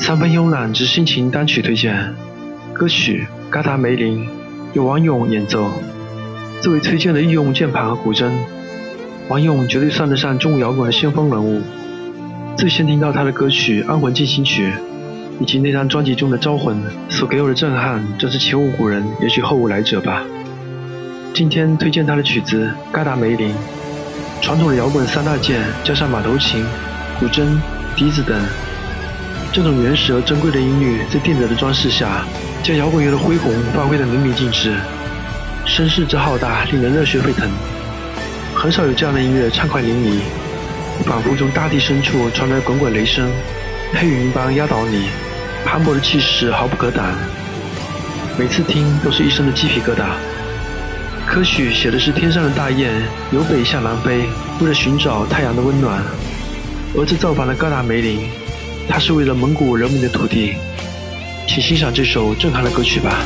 三分慵懒之心情单曲推荐，歌曲《嘎达梅林》由王勇演奏。作为推荐的御用键盘和古筝，王勇绝对算得上中国摇滚的先锋人物。最先听到他的歌曲《安魂进行曲》，以及那张专辑中的《招魂》，所给我的震撼，真是前无古人，也许后无来者吧。今天推荐他的曲子《嘎达梅林》，传统的摇滚三大件加上马头琴、古筝、笛子等。这种原始而珍贵的音律，在电子的装饰下，将摇滚乐的恢宏发挥得淋漓尽致，声势之浩大，令人热血沸腾。很少有这样的音乐畅快淋漓，仿佛从大地深处传来滚滚雷声，黑云般压倒你，磅礴的气势毫不可挡。每次听都是一身的鸡皮疙瘩。歌曲写的是天上的大雁由北向南飞，为了寻找太阳的温暖，而这造访的高达梅林。他是为了蒙古人民的土地，请欣赏这首震撼的歌曲吧。